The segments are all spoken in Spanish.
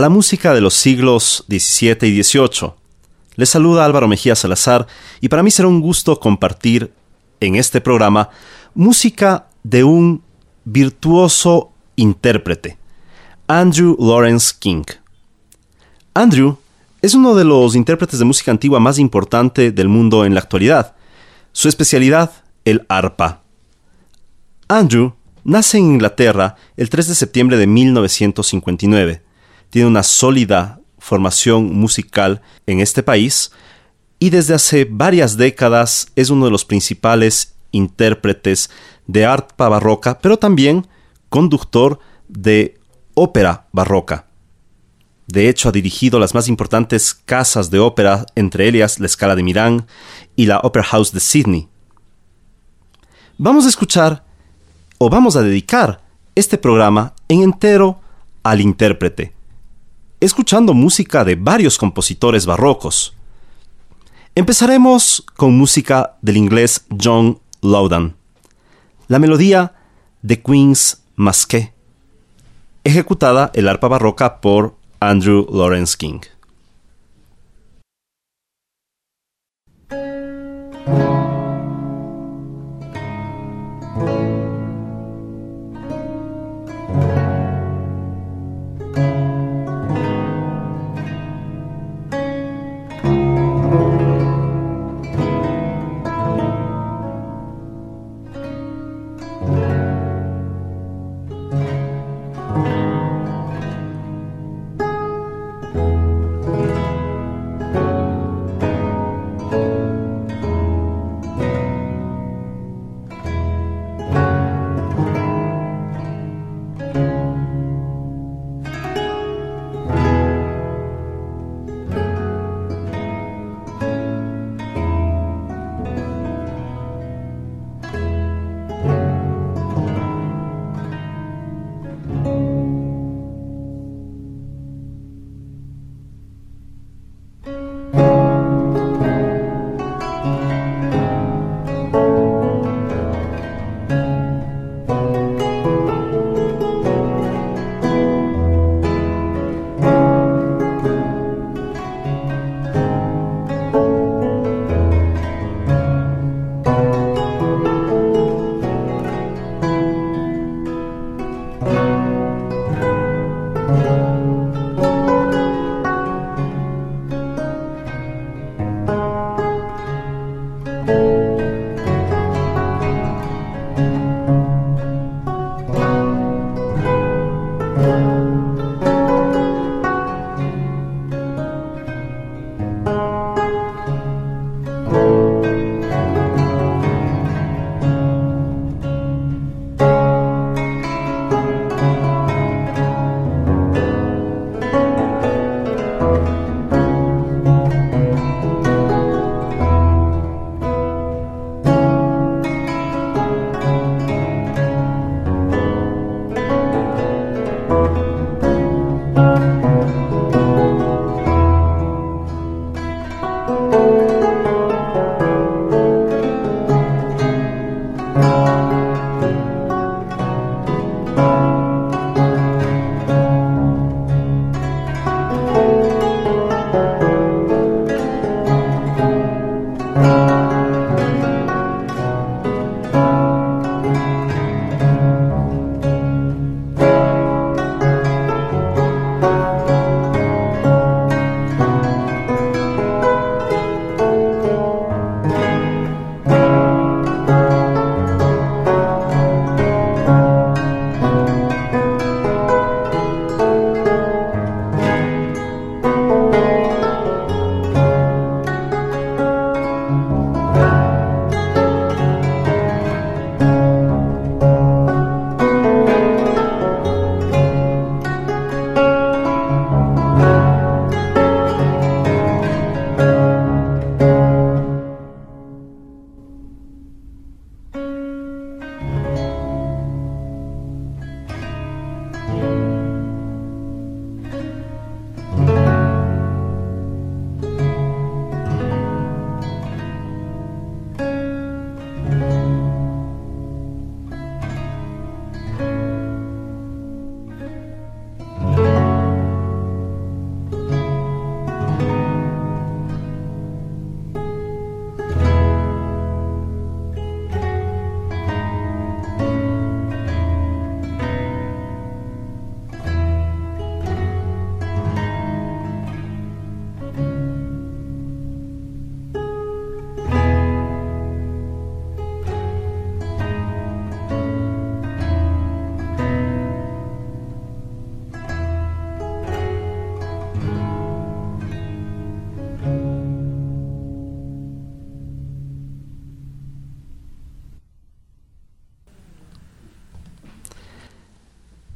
la música de los siglos XVII y XVIII. Les saluda Álvaro Mejía Salazar y para mí será un gusto compartir en este programa música de un virtuoso intérprete, Andrew Lawrence King. Andrew es uno de los intérpretes de música antigua más importante del mundo en la actualidad. Su especialidad, el arpa. Andrew nace en Inglaterra el 3 de septiembre de 1959 tiene una sólida formación musical en este país y desde hace varias décadas es uno de los principales intérpretes de arpa barroca, pero también conductor de ópera barroca. De hecho, ha dirigido las más importantes casas de ópera, entre ellas la Scala de Milán y la Opera House de Sydney. Vamos a escuchar, o vamos a dedicar, este programa en entero al intérprete, escuchando música de varios compositores barrocos. Empezaremos con música del inglés John Lowdan. La melodía de Queen's Masque, ejecutada el arpa barroca por Andrew Lawrence King.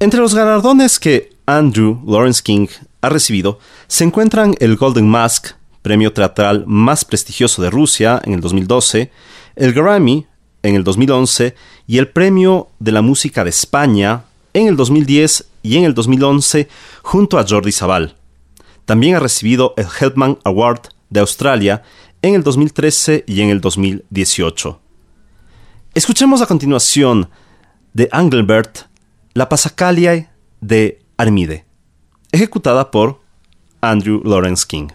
Entre los galardones que Andrew Lawrence King ha recibido se encuentran el Golden Mask, premio teatral más prestigioso de Rusia en el 2012, el Grammy en el 2011 y el Premio de la Música de España en el 2010 y en el 2011 junto a Jordi Sabal. También ha recibido el Helpman Award de Australia en el 2013 y en el 2018. Escuchemos a continuación de Engelbert La Passacaglia de Armide, ejecutada por Andrew Lawrence King.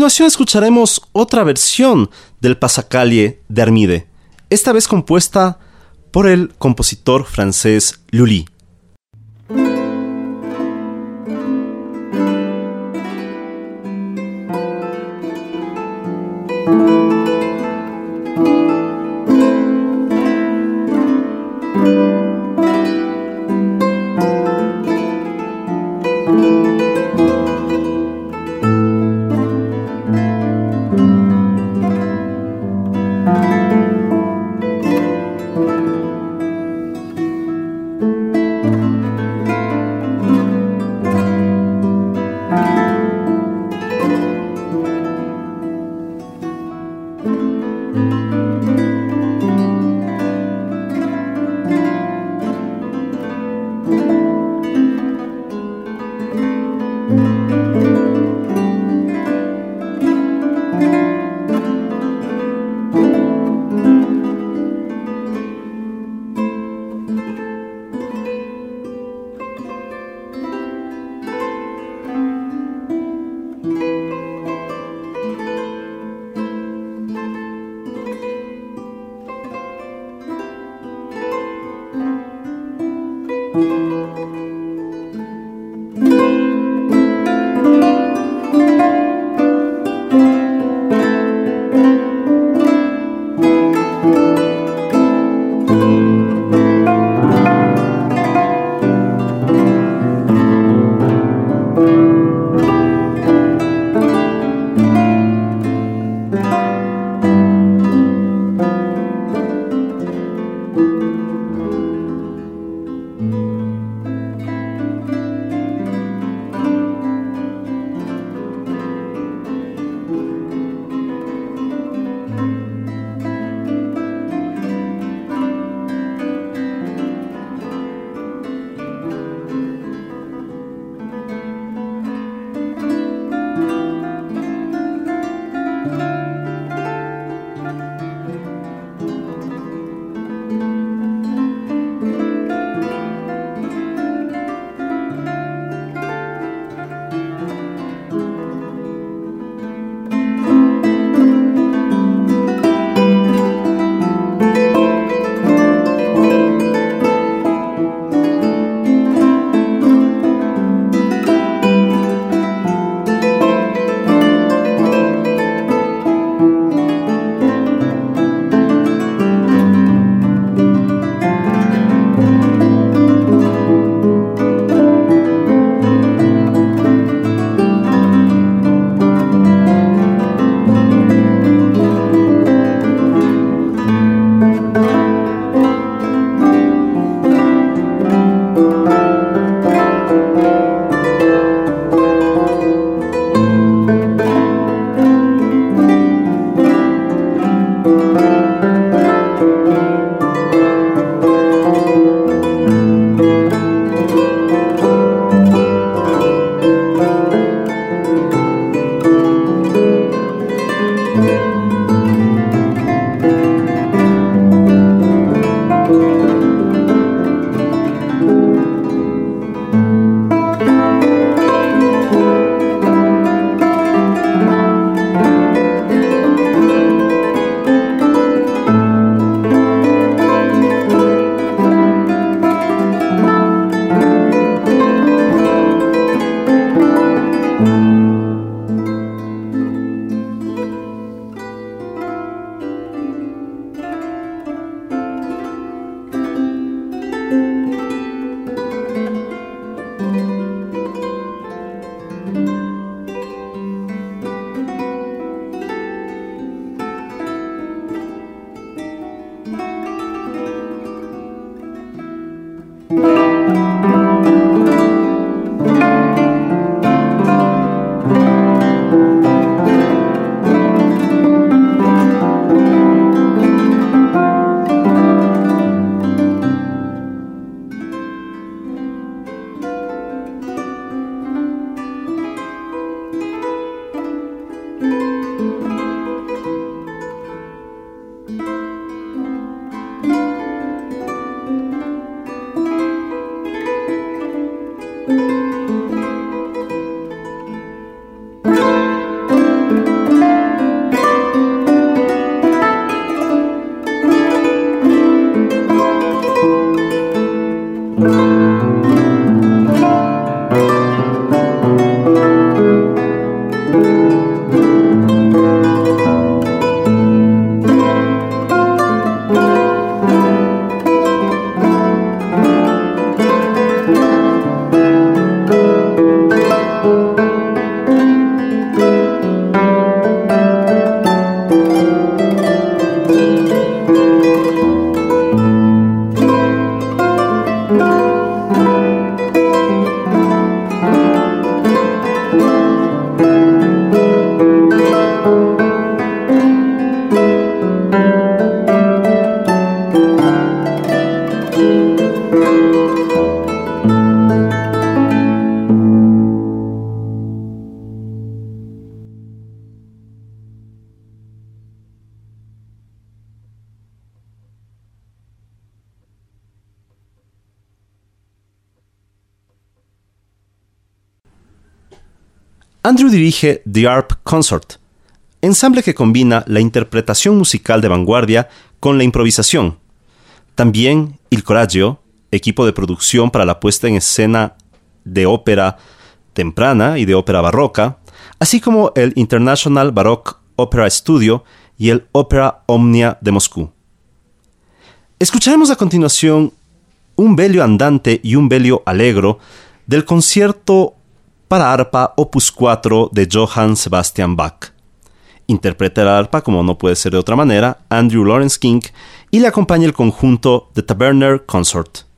Continuación escucharemos otra versión del Pasacalle de Armide, esta vez compuesta por el compositor francés Lully. Música Dirige The Arp Consort, ensamble que combina la interpretación musical de vanguardia con la improvisación. También Il Coraggio, equipo de producción para la puesta en escena de ópera temprana y de ópera barroca, así como el International Baroque Opera Studio y el Opera Omnia de Moscú. Escucharemos a continuación un velio andante y un velio alegro del concierto para arpa Opus 4 de Johann Sebastian Bach. Interpreta la arpa, como no puede ser de otra manera, Andrew Lawrence King y le acompaña el conjunto The Taberner Consort.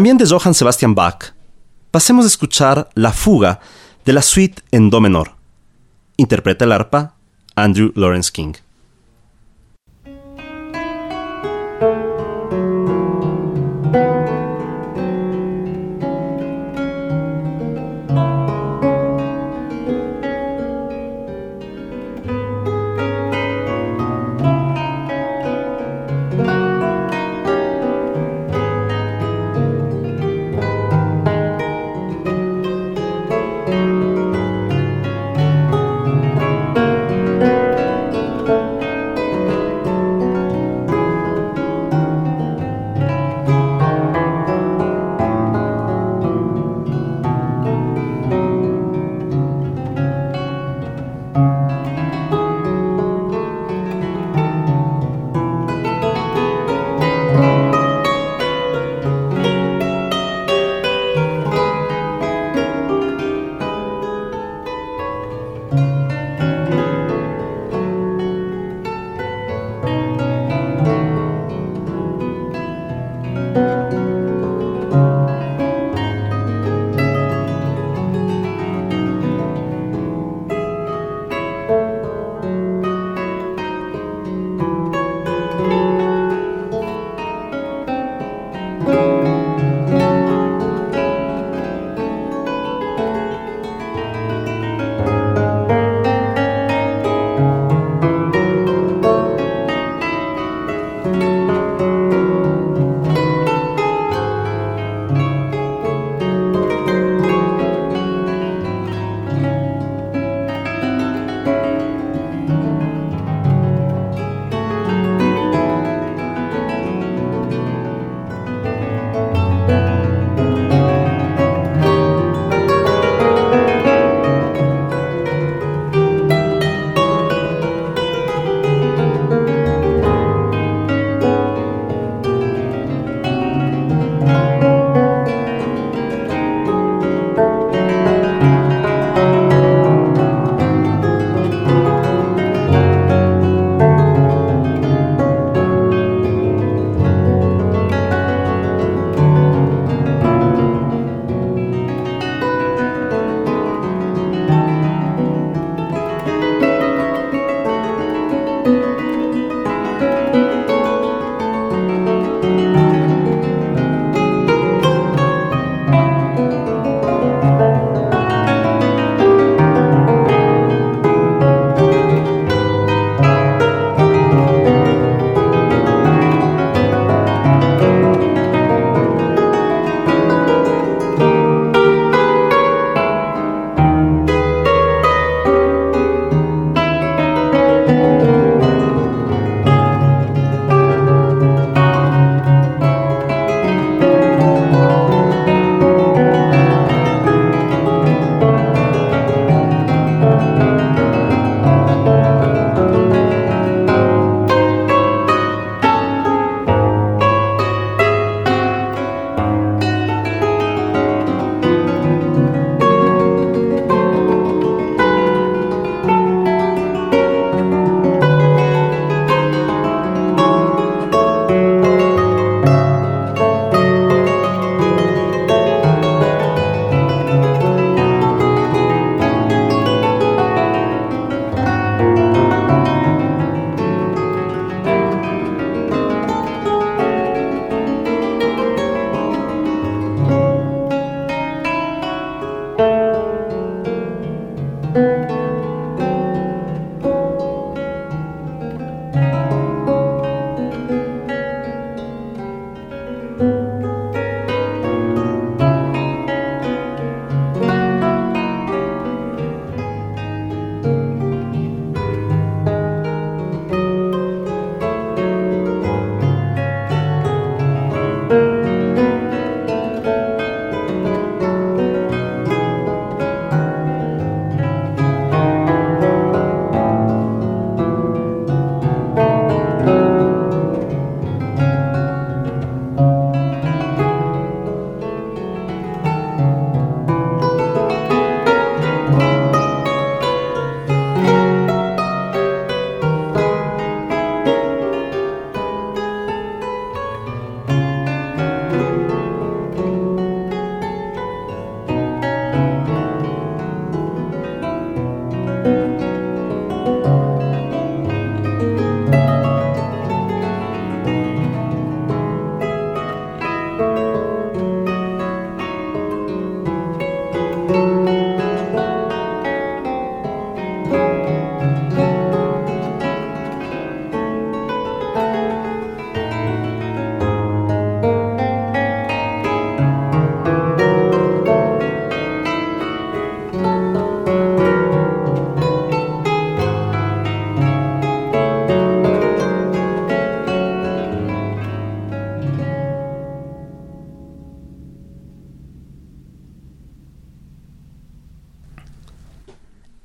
También de Johann Sebastian Bach, pasemos a escuchar la fuga de la suite en Do menor. Interpreta el arpa Andrew Lawrence King.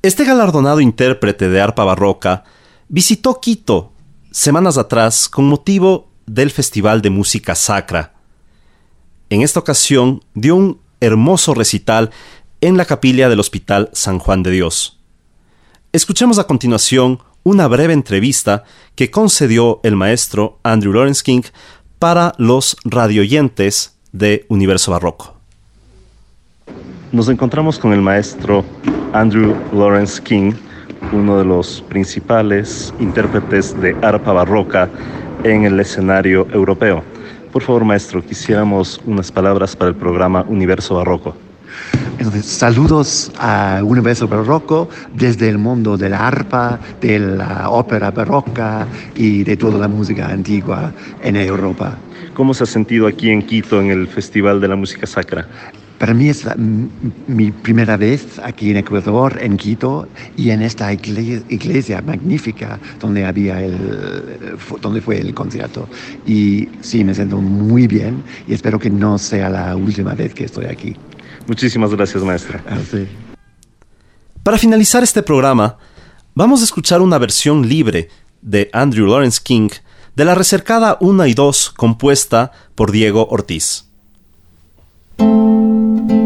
Este galardonado intérprete de arpa barroca visitó Quito semanas atrás con motivo del Festival de Música Sacra. En esta ocasión dio un hermoso recital en la capilla del Hospital San Juan de Dios. Escuchemos a continuación una breve entrevista que concedió el maestro Andrew Lawrence King para los radioyentes de Universo Barroco. Nos encontramos con el maestro Andrew Lawrence King, uno de los principales intérpretes de arpa barroca en el escenario europeo. Por favor, maestro, quisiéramos unas palabras para el programa Universo Barroco. Entonces, saludos a Universo Barroco desde el mundo de la arpa, de la ópera barroca y de toda la música antigua en Europa. ¿Cómo se ha sentido aquí en Quito en el Festival de la Música Sacra? Para mí es mi primera vez aquí en Ecuador, en Quito, y en esta iglesia, magnífica donde, había el, donde fue el concierto. Y sí, me siento muy bien y espero que no sea la última vez que estoy aquí. Muchísimas gracias, maestra. Ah, Para finalizar este programa, vamos a escuchar una versión libre de Andrew Lawrence King de la recercada 1 y 2 compuesta por Diego Ortiz. thank you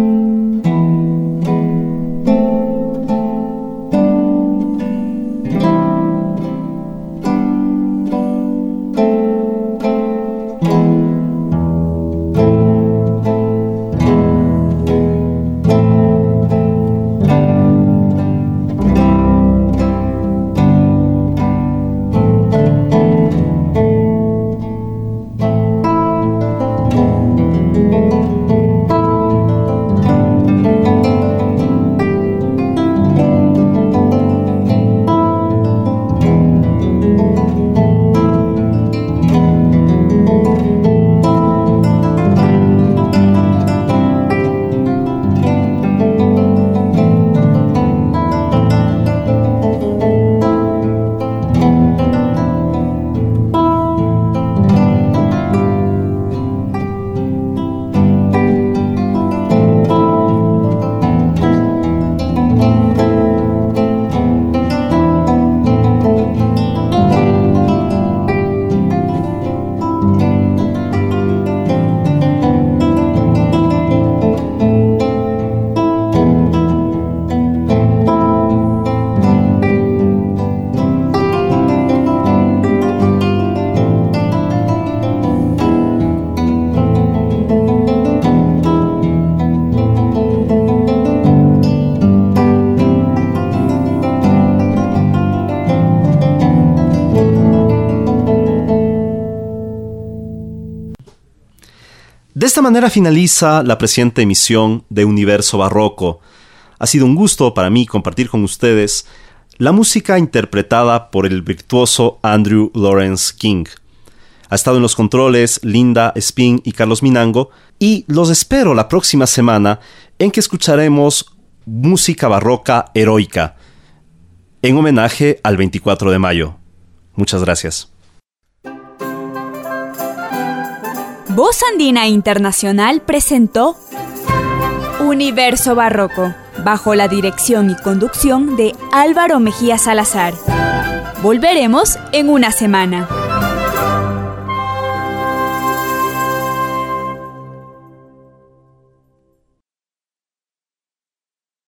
esta manera finaliza la presente emisión de Universo Barroco. Ha sido un gusto para mí compartir con ustedes la música interpretada por el virtuoso Andrew Lawrence King. Ha estado en los controles Linda Spin y Carlos Minango y los espero la próxima semana en que escucharemos música barroca heroica en homenaje al 24 de mayo. Muchas gracias. Voz Andina Internacional presentó Universo Barroco, bajo la dirección y conducción de Álvaro Mejía Salazar. Volveremos en una semana.